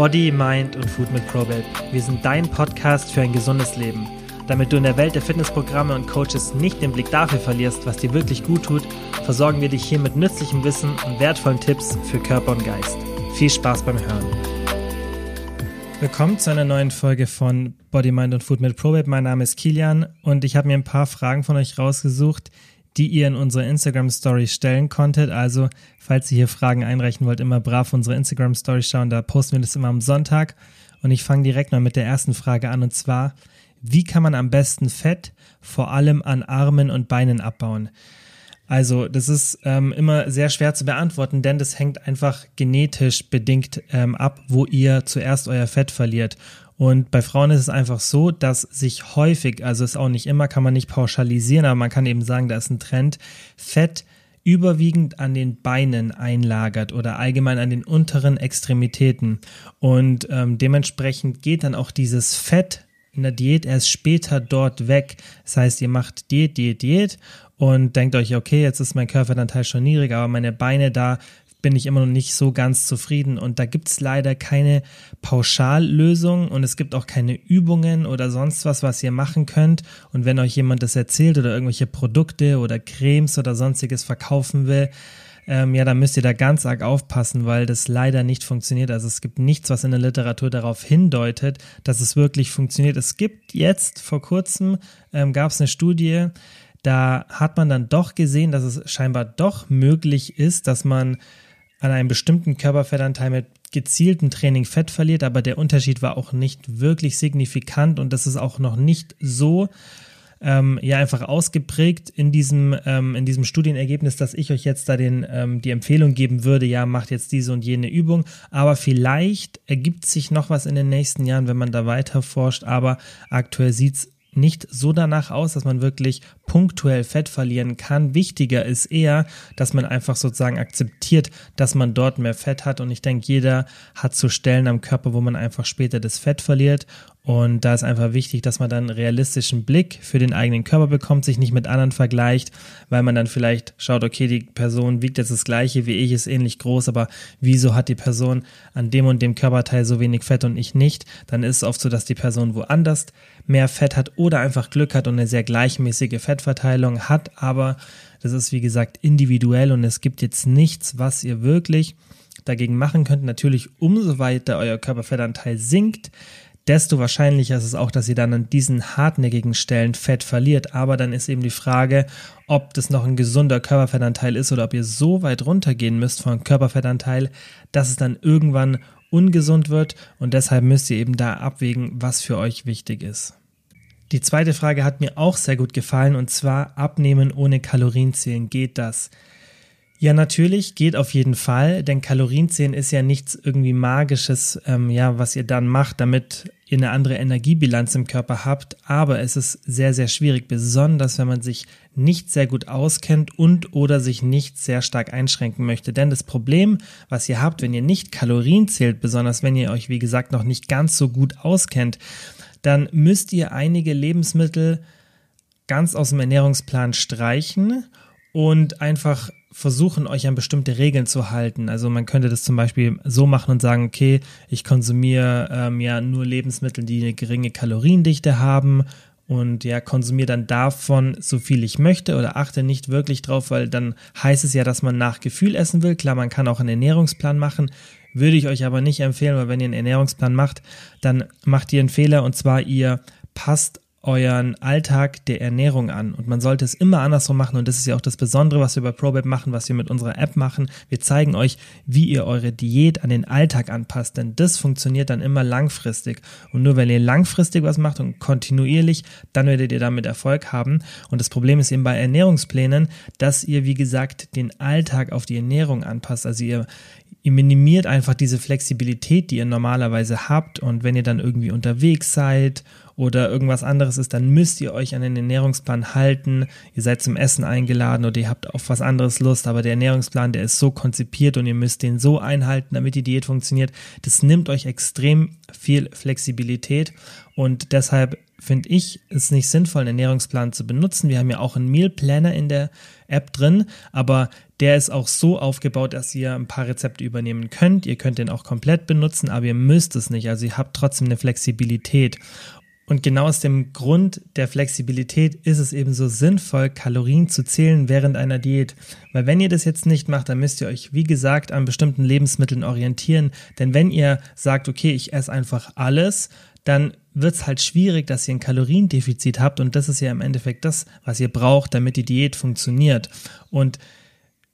Body, Mind und Food mit Probate. Wir sind dein Podcast für ein gesundes Leben. Damit du in der Welt der Fitnessprogramme und Coaches nicht den Blick dafür verlierst, was dir wirklich gut tut, versorgen wir dich hier mit nützlichem Wissen und wertvollen Tipps für Körper und Geist. Viel Spaß beim Hören. Willkommen zu einer neuen Folge von Body, Mind und Food mit Probate. Mein Name ist Kilian und ich habe mir ein paar Fragen von euch rausgesucht, die ihr in unsere Instagram Story stellen konntet. Also, falls ihr hier Fragen einreichen wollt, immer brav unsere Instagram Story schauen. Da posten wir das immer am Sonntag. Und ich fange direkt mal mit der ersten Frage an. Und zwar, wie kann man am besten Fett vor allem an Armen und Beinen abbauen? Also, das ist ähm, immer sehr schwer zu beantworten, denn das hängt einfach genetisch bedingt ähm, ab, wo ihr zuerst euer Fett verliert. Und bei Frauen ist es einfach so, dass sich häufig, also ist auch nicht immer, kann man nicht pauschalisieren, aber man kann eben sagen, da ist ein Trend, Fett überwiegend an den Beinen einlagert oder allgemein an den unteren Extremitäten. Und ähm, dementsprechend geht dann auch dieses Fett in der Diät erst später dort weg. Das heißt, ihr macht Diät, Diät, Diät und denkt euch, okay, jetzt ist mein Körperanteil schon niedrig, aber meine Beine da bin ich immer noch nicht so ganz zufrieden. Und da gibt es leider keine Pauschallösung und es gibt auch keine Übungen oder sonst was, was ihr machen könnt. Und wenn euch jemand das erzählt oder irgendwelche Produkte oder Cremes oder sonstiges verkaufen will, ähm, ja, dann müsst ihr da ganz arg aufpassen, weil das leider nicht funktioniert. Also es gibt nichts, was in der Literatur darauf hindeutet, dass es wirklich funktioniert. Es gibt jetzt vor kurzem, ähm, gab es eine Studie, da hat man dann doch gesehen, dass es scheinbar doch möglich ist, dass man an einem bestimmten Körperfettanteil mit gezieltem Training Fett verliert, aber der Unterschied war auch nicht wirklich signifikant und das ist auch noch nicht so ähm, ja einfach ausgeprägt in diesem ähm, in diesem Studienergebnis, dass ich euch jetzt da den ähm, die Empfehlung geben würde, ja macht jetzt diese und jene Übung, aber vielleicht ergibt sich noch was in den nächsten Jahren, wenn man da weiter forscht, aber aktuell sieht's nicht so danach aus, dass man wirklich punktuell Fett verlieren kann. Wichtiger ist eher, dass man einfach sozusagen akzeptiert, dass man dort mehr Fett hat. Und ich denke, jeder hat so Stellen am Körper, wo man einfach später das Fett verliert. Und da ist einfach wichtig, dass man dann einen realistischen Blick für den eigenen Körper bekommt, sich nicht mit anderen vergleicht, weil man dann vielleicht schaut, okay, die Person wiegt jetzt das gleiche wie ich, ist ähnlich groß, aber wieso hat die Person an dem und dem Körperteil so wenig Fett und ich nicht? Dann ist es oft so, dass die Person woanders mehr Fett hat oder einfach Glück hat und eine sehr gleichmäßige Fettverteilung hat, aber das ist wie gesagt individuell und es gibt jetzt nichts, was ihr wirklich dagegen machen könnt. Natürlich, umso weiter euer Körperfettanteil sinkt, desto wahrscheinlicher ist es auch, dass ihr dann an diesen hartnäckigen Stellen Fett verliert. Aber dann ist eben die Frage, ob das noch ein gesunder Körperfettanteil ist oder ob ihr so weit runtergehen müsst von Körperfettanteil, dass es dann irgendwann ungesund wird und deshalb müsst ihr eben da abwägen, was für euch wichtig ist. Die zweite Frage hat mir auch sehr gut gefallen und zwar abnehmen ohne Kalorienzählen. Geht das? Ja, natürlich, geht auf jeden Fall, denn Kalorienzählen ist ja nichts irgendwie Magisches, ähm, ja, was ihr dann macht, damit ihr eine andere Energiebilanz im Körper habt, aber es ist sehr, sehr schwierig, besonders wenn man sich nicht sehr gut auskennt und oder sich nicht sehr stark einschränken möchte. Denn das Problem, was ihr habt, wenn ihr nicht Kalorien zählt, besonders wenn ihr euch, wie gesagt, noch nicht ganz so gut auskennt, dann müsst ihr einige Lebensmittel ganz aus dem Ernährungsplan streichen und einfach versuchen, euch an bestimmte Regeln zu halten. Also man könnte das zum Beispiel so machen und sagen, okay, ich konsumiere ähm, ja nur Lebensmittel, die eine geringe Kaloriendichte haben und ja, konsumiere dann davon so viel ich möchte oder achte nicht wirklich drauf, weil dann heißt es ja, dass man nach Gefühl essen will. Klar, man kann auch einen Ernährungsplan machen, würde ich euch aber nicht empfehlen, weil wenn ihr einen Ernährungsplan macht, dann macht ihr einen Fehler und zwar ihr passt euren Alltag der Ernährung an. Und man sollte es immer andersrum machen. Und das ist ja auch das Besondere, was wir bei ProBab machen, was wir mit unserer App machen. Wir zeigen euch, wie ihr eure Diät an den Alltag anpasst. Denn das funktioniert dann immer langfristig. Und nur wenn ihr langfristig was macht und kontinuierlich, dann werdet ihr damit Erfolg haben. Und das Problem ist eben bei Ernährungsplänen, dass ihr, wie gesagt, den Alltag auf die Ernährung anpasst. Also ihr, ihr minimiert einfach diese Flexibilität, die ihr normalerweise habt. Und wenn ihr dann irgendwie unterwegs seid oder irgendwas anderes ist, dann müsst ihr euch an den Ernährungsplan halten. Ihr seid zum Essen eingeladen oder ihr habt auf was anderes Lust, aber der Ernährungsplan, der ist so konzipiert und ihr müsst den so einhalten, damit die Diät funktioniert. Das nimmt euch extrem viel Flexibilität und deshalb finde ich es nicht sinnvoll, einen Ernährungsplan zu benutzen. Wir haben ja auch einen Meal Planner in der App drin, aber der ist auch so aufgebaut, dass ihr ein paar Rezepte übernehmen könnt. Ihr könnt den auch komplett benutzen, aber ihr müsst es nicht. Also ihr habt trotzdem eine Flexibilität. Und genau aus dem Grund der Flexibilität ist es eben so sinnvoll, Kalorien zu zählen während einer Diät. Weil wenn ihr das jetzt nicht macht, dann müsst ihr euch, wie gesagt, an bestimmten Lebensmitteln orientieren. Denn wenn ihr sagt, okay, ich esse einfach alles, dann wird es halt schwierig, dass ihr ein Kaloriendefizit habt. Und das ist ja im Endeffekt das, was ihr braucht, damit die Diät funktioniert. Und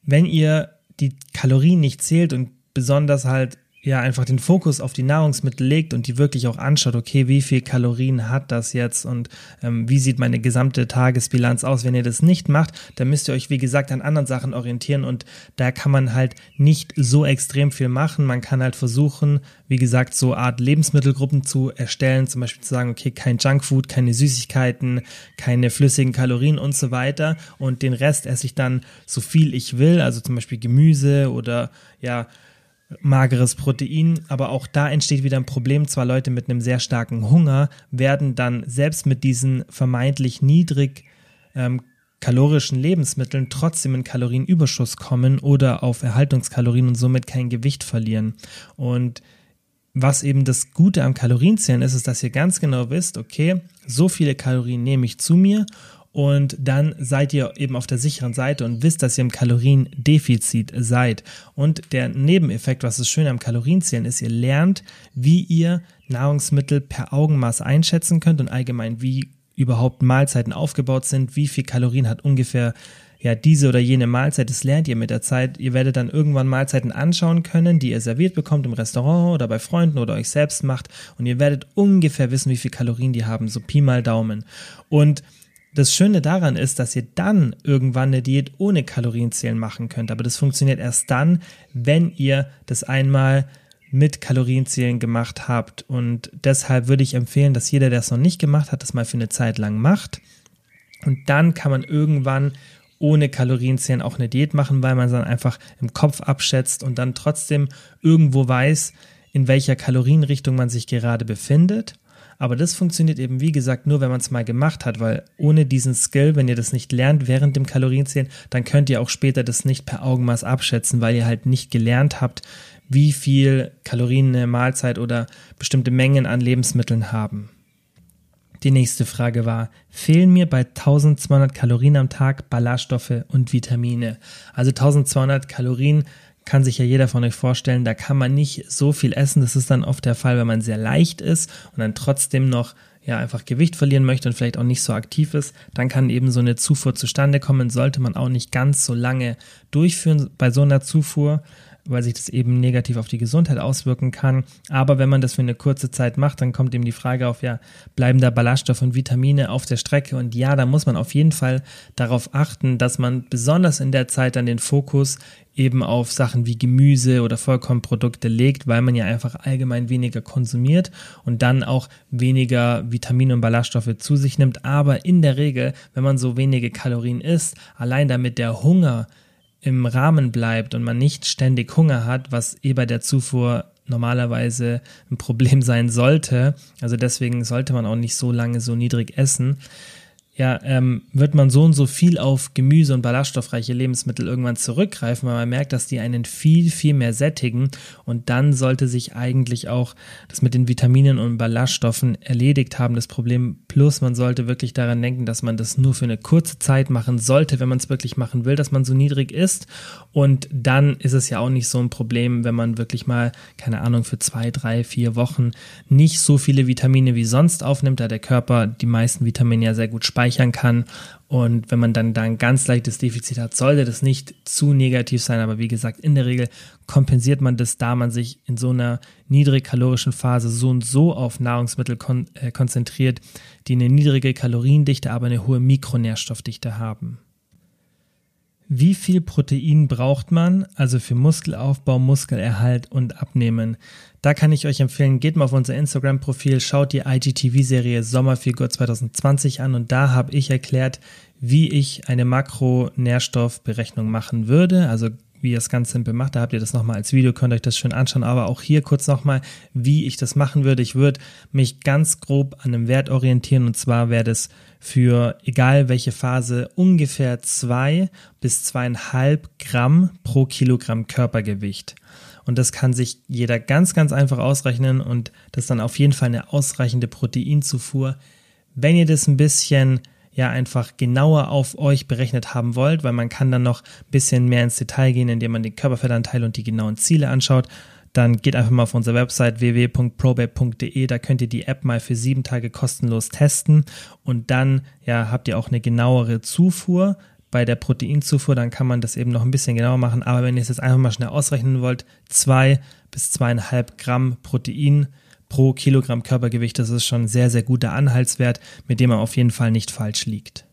wenn ihr die Kalorien nicht zählt und besonders halt ja einfach den Fokus auf die Nahrungsmittel legt und die wirklich auch anschaut, okay, wie viel Kalorien hat das jetzt und ähm, wie sieht meine gesamte Tagesbilanz aus. Wenn ihr das nicht macht, dann müsst ihr euch, wie gesagt, an anderen Sachen orientieren und da kann man halt nicht so extrem viel machen. Man kann halt versuchen, wie gesagt, so Art Lebensmittelgruppen zu erstellen, zum Beispiel zu sagen, okay, kein Junkfood, keine Süßigkeiten, keine flüssigen Kalorien und so weiter und den Rest esse ich dann so viel ich will, also zum Beispiel Gemüse oder ja, mageres Protein, aber auch da entsteht wieder ein Problem. Zwar Leute mit einem sehr starken Hunger werden dann selbst mit diesen vermeintlich niedrig ähm, kalorischen Lebensmitteln trotzdem in Kalorienüberschuss kommen oder auf Erhaltungskalorien und somit kein Gewicht verlieren. Und was eben das Gute am Kalorienzählen ist, ist, dass ihr ganz genau wisst, okay, so viele Kalorien nehme ich zu mir und dann seid ihr eben auf der sicheren Seite und wisst, dass ihr im Kaloriendefizit seid. Und der Nebeneffekt, was das Schöne am Kalorienzählen ist, ihr lernt, wie ihr Nahrungsmittel per Augenmaß einschätzen könnt und allgemein, wie überhaupt Mahlzeiten aufgebaut sind, wie viel Kalorien hat ungefähr ja, diese oder jene Mahlzeit, das lernt ihr mit der Zeit. Ihr werdet dann irgendwann Mahlzeiten anschauen können, die ihr serviert bekommt im Restaurant oder bei Freunden oder euch selbst macht und ihr werdet ungefähr wissen, wie viel Kalorien die haben, so Pi mal Daumen. Und das Schöne daran ist, dass ihr dann irgendwann eine Diät ohne Kalorienzählen machen könnt. Aber das funktioniert erst dann, wenn ihr das einmal mit Kalorienzählen gemacht habt. Und deshalb würde ich empfehlen, dass jeder, der es noch nicht gemacht hat, das mal für eine Zeit lang macht. Und dann kann man irgendwann ohne Kalorienzählen auch eine Diät machen, weil man dann einfach im Kopf abschätzt und dann trotzdem irgendwo weiß, in welcher Kalorienrichtung man sich gerade befindet aber das funktioniert eben, wie gesagt, nur, wenn man es mal gemacht hat, weil ohne diesen Skill, wenn ihr das nicht lernt während dem Kalorienzählen, dann könnt ihr auch später das nicht per Augenmaß abschätzen, weil ihr halt nicht gelernt habt, wie viel Kalorien eine Mahlzeit oder bestimmte Mengen an Lebensmitteln haben. Die nächste Frage war, fehlen mir bei 1200 Kalorien am Tag Ballaststoffe und Vitamine? Also 1200 Kalorien kann sich ja jeder von euch vorstellen, da kann man nicht so viel essen. Das ist dann oft der Fall, wenn man sehr leicht ist und dann trotzdem noch ja einfach Gewicht verlieren möchte und vielleicht auch nicht so aktiv ist, dann kann eben so eine Zufuhr zustande kommen, sollte man auch nicht ganz so lange durchführen bei so einer Zufuhr weil sich das eben negativ auf die Gesundheit auswirken kann. Aber wenn man das für eine kurze Zeit macht, dann kommt eben die Frage auf, ja, bleiben da Ballaststoffe und Vitamine auf der Strecke? Und ja, da muss man auf jeden Fall darauf achten, dass man besonders in der Zeit dann den Fokus eben auf Sachen wie Gemüse oder Vollkornprodukte legt, weil man ja einfach allgemein weniger konsumiert und dann auch weniger Vitamine und Ballaststoffe zu sich nimmt. Aber in der Regel, wenn man so wenige Kalorien isst, allein damit der Hunger im Rahmen bleibt und man nicht ständig Hunger hat, was eh bei der Zufuhr normalerweise ein Problem sein sollte. Also deswegen sollte man auch nicht so lange so niedrig essen ja, ähm, wird man so und so viel auf Gemüse und ballaststoffreiche Lebensmittel irgendwann zurückgreifen, weil man merkt, dass die einen viel, viel mehr sättigen. Und dann sollte sich eigentlich auch das mit den Vitaminen und Ballaststoffen erledigt haben, das Problem. Plus man sollte wirklich daran denken, dass man das nur für eine kurze Zeit machen sollte, wenn man es wirklich machen will, dass man so niedrig ist und dann ist es ja auch nicht so ein Problem, wenn man wirklich mal, keine Ahnung, für zwei, drei, vier Wochen nicht so viele Vitamine wie sonst aufnimmt, da der Körper die meisten Vitamine ja sehr gut speichert speichern kann. Und wenn man dann da ein ganz leichtes Defizit hat, sollte das nicht zu negativ sein. Aber wie gesagt, in der Regel kompensiert man das, da man sich in so einer niedrigkalorischen Phase so und so auf Nahrungsmittel kon äh, konzentriert, die eine niedrige Kaloriendichte, aber eine hohe Mikronährstoffdichte haben. Wie viel Protein braucht man, also für Muskelaufbau, Muskelerhalt und Abnehmen? Da kann ich euch empfehlen, geht mal auf unser Instagram-Profil, schaut die IGTV-Serie Sommerfigur 2020 an und da habe ich erklärt, wie ich eine Makronährstoffberechnung machen würde, also wie ihr das ganz simpel macht. Da habt ihr das nochmal als Video, könnt euch das schön anschauen. Aber auch hier kurz nochmal, wie ich das machen würde. Ich würde mich ganz grob an einem Wert orientieren und zwar wäre das für egal welche Phase ungefähr zwei bis zweieinhalb Gramm pro Kilogramm Körpergewicht. Und das kann sich jeder ganz, ganz einfach ausrechnen und das ist dann auf jeden Fall eine ausreichende Proteinzufuhr. Wenn ihr das ein bisschen ja einfach genauer auf euch berechnet haben wollt, weil man kann dann noch ein bisschen mehr ins Detail gehen, indem man den Körperfettanteil und die genauen Ziele anschaut, dann geht einfach mal auf unsere Website www.probab.de, da könnt ihr die App mal für sieben Tage kostenlos testen. Und dann ja habt ihr auch eine genauere Zufuhr. Bei der Proteinzufuhr, dann kann man das eben noch ein bisschen genauer machen, aber wenn ihr es jetzt einfach mal schnell ausrechnen wollt, zwei bis zweieinhalb Gramm Protein pro Kilogramm Körpergewicht. Das ist schon ein sehr, sehr guter Anhaltswert, mit dem man auf jeden Fall nicht falsch liegt.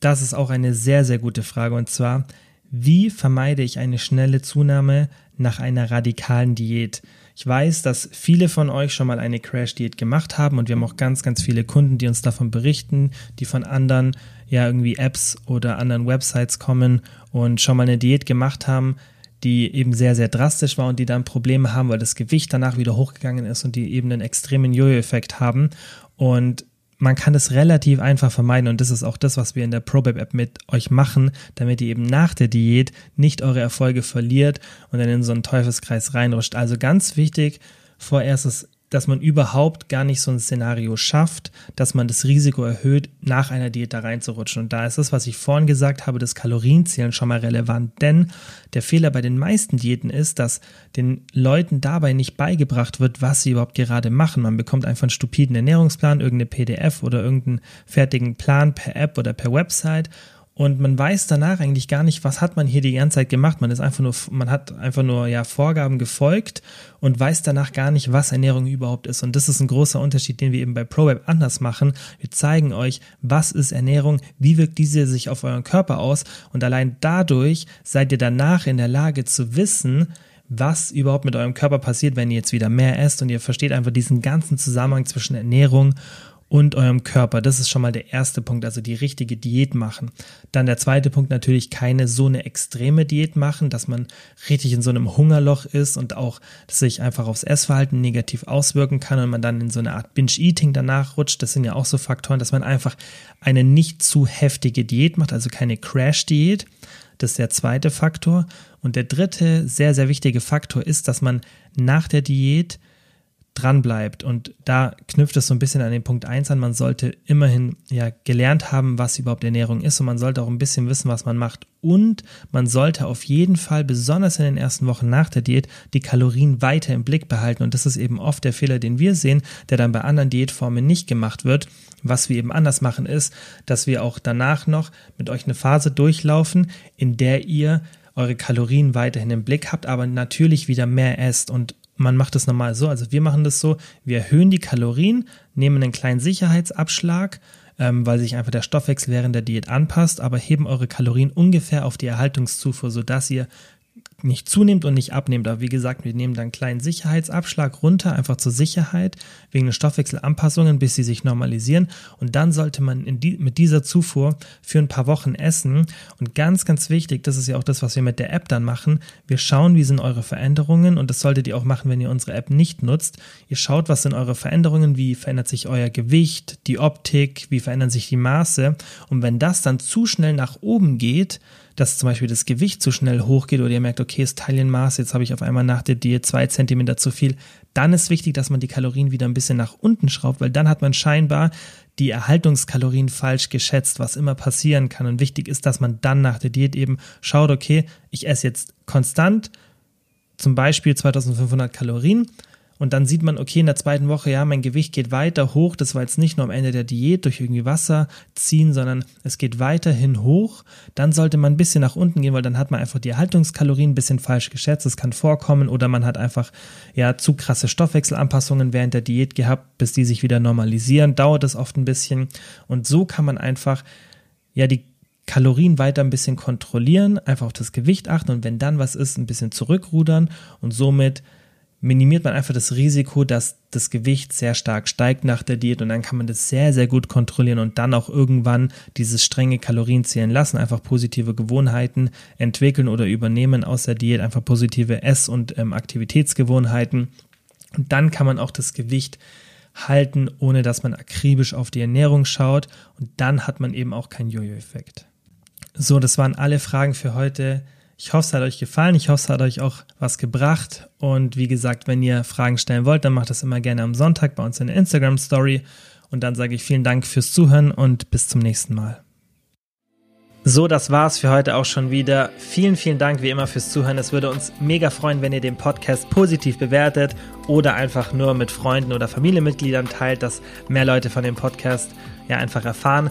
Das ist auch eine sehr, sehr gute Frage und zwar, wie vermeide ich eine schnelle Zunahme nach einer radikalen Diät? Ich weiß, dass viele von euch schon mal eine Crash-Diät gemacht haben und wir haben auch ganz, ganz viele Kunden, die uns davon berichten, die von anderen, ja, irgendwie Apps oder anderen Websites kommen und schon mal eine Diät gemacht haben, die eben sehr, sehr drastisch war und die dann Probleme haben, weil das Gewicht danach wieder hochgegangen ist und die eben einen extremen Jojo-Effekt haben. Und man kann das relativ einfach vermeiden und das ist auch das, was wir in der ProBab-App mit euch machen, damit ihr eben nach der Diät nicht eure Erfolge verliert und dann in so einen Teufelskreis reinrutscht. Also ganz wichtig, vorerst ist dass man überhaupt gar nicht so ein Szenario schafft, dass man das Risiko erhöht, nach einer Diät da reinzurutschen. Und da ist es, was ich vorhin gesagt habe, das Kalorienzählen schon mal relevant. Denn der Fehler bei den meisten Diäten ist, dass den Leuten dabei nicht beigebracht wird, was sie überhaupt gerade machen. Man bekommt einfach einen stupiden Ernährungsplan, irgendeine PDF oder irgendeinen fertigen Plan per App oder per Website und man weiß danach eigentlich gar nicht, was hat man hier die ganze Zeit gemacht. Man ist einfach nur, man hat einfach nur ja Vorgaben gefolgt und weiß danach gar nicht, was Ernährung überhaupt ist. Und das ist ein großer Unterschied, den wir eben bei ProWeb anders machen. Wir zeigen euch, was ist Ernährung, wie wirkt diese sich auf euren Körper aus und allein dadurch seid ihr danach in der Lage zu wissen, was überhaupt mit eurem Körper passiert, wenn ihr jetzt wieder mehr esst und ihr versteht einfach diesen ganzen Zusammenhang zwischen Ernährung und eurem Körper. Das ist schon mal der erste Punkt, also die richtige Diät machen. Dann der zweite Punkt natürlich keine so eine extreme Diät machen, dass man richtig in so einem Hungerloch ist und auch dass sich einfach aufs Essverhalten negativ auswirken kann und man dann in so eine Art Binge-Eating danach rutscht. Das sind ja auch so Faktoren, dass man einfach eine nicht zu heftige Diät macht, also keine Crash-Diät. Das ist der zweite Faktor. Und der dritte sehr, sehr wichtige Faktor ist, dass man nach der Diät dran bleibt. Und da knüpft es so ein bisschen an den Punkt 1 an. Man sollte immerhin ja gelernt haben, was überhaupt Ernährung ist und man sollte auch ein bisschen wissen, was man macht. Und man sollte auf jeden Fall, besonders in den ersten Wochen nach der Diät, die Kalorien weiter im Blick behalten. Und das ist eben oft der Fehler, den wir sehen, der dann bei anderen Diätformen nicht gemacht wird. Was wir eben anders machen, ist, dass wir auch danach noch mit euch eine Phase durchlaufen, in der ihr eure Kalorien weiterhin im Blick habt, aber natürlich wieder mehr esst. Und man macht es normal so, also wir machen das so, wir erhöhen die Kalorien, nehmen einen kleinen Sicherheitsabschlag, ähm, weil sich einfach der Stoffwechsel während der Diät anpasst, aber heben eure Kalorien ungefähr auf die Erhaltungszufuhr, sodass ihr nicht zunimmt und nicht abnimmt. Aber wie gesagt, wir nehmen dann einen kleinen Sicherheitsabschlag runter, einfach zur Sicherheit, wegen den Stoffwechselanpassungen, bis sie sich normalisieren. Und dann sollte man die, mit dieser Zufuhr für ein paar Wochen essen. Und ganz, ganz wichtig, das ist ja auch das, was wir mit der App dann machen. Wir schauen, wie sind eure Veränderungen. Und das solltet ihr auch machen, wenn ihr unsere App nicht nutzt. Ihr schaut, was sind eure Veränderungen, wie verändert sich euer Gewicht, die Optik, wie verändern sich die Maße. Und wenn das dann zu schnell nach oben geht, dass zum Beispiel das Gewicht zu schnell hochgeht oder ihr merkt, okay, das Taillenmaß, jetzt habe ich auf einmal nach der Diät zwei Zentimeter zu viel, dann ist wichtig, dass man die Kalorien wieder ein bisschen nach unten schraubt, weil dann hat man scheinbar die Erhaltungskalorien falsch geschätzt, was immer passieren kann. Und wichtig ist, dass man dann nach der Diät eben schaut, okay, ich esse jetzt konstant zum Beispiel 2500 Kalorien und dann sieht man, okay, in der zweiten Woche, ja, mein Gewicht geht weiter hoch. Das war jetzt nicht nur am Ende der Diät durch irgendwie Wasser ziehen, sondern es geht weiterhin hoch. Dann sollte man ein bisschen nach unten gehen, weil dann hat man einfach die Erhaltungskalorien ein bisschen falsch geschätzt. Das kann vorkommen oder man hat einfach, ja, zu krasse Stoffwechselanpassungen während der Diät gehabt, bis die sich wieder normalisieren. Dauert es oft ein bisschen. Und so kann man einfach, ja, die Kalorien weiter ein bisschen kontrollieren, einfach auf das Gewicht achten und wenn dann was ist, ein bisschen zurückrudern und somit minimiert man einfach das Risiko, dass das Gewicht sehr stark steigt nach der Diät und dann kann man das sehr, sehr gut kontrollieren und dann auch irgendwann dieses strenge Kalorienzählen lassen, einfach positive Gewohnheiten entwickeln oder übernehmen aus der Diät, einfach positive Ess- und ähm, Aktivitätsgewohnheiten und dann kann man auch das Gewicht halten, ohne dass man akribisch auf die Ernährung schaut und dann hat man eben auch keinen Jojo-Effekt. So, das waren alle Fragen für heute. Ich hoffe, es hat euch gefallen. Ich hoffe, es hat euch auch was gebracht. Und wie gesagt, wenn ihr Fragen stellen wollt, dann macht das immer gerne am Sonntag bei uns in der Instagram Story. Und dann sage ich vielen Dank fürs Zuhören und bis zum nächsten Mal. So, das war's für heute auch schon wieder. Vielen, vielen Dank wie immer fürs Zuhören. Es würde uns mega freuen, wenn ihr den Podcast positiv bewertet oder einfach nur mit Freunden oder Familienmitgliedern teilt, dass mehr Leute von dem Podcast ja einfach erfahren.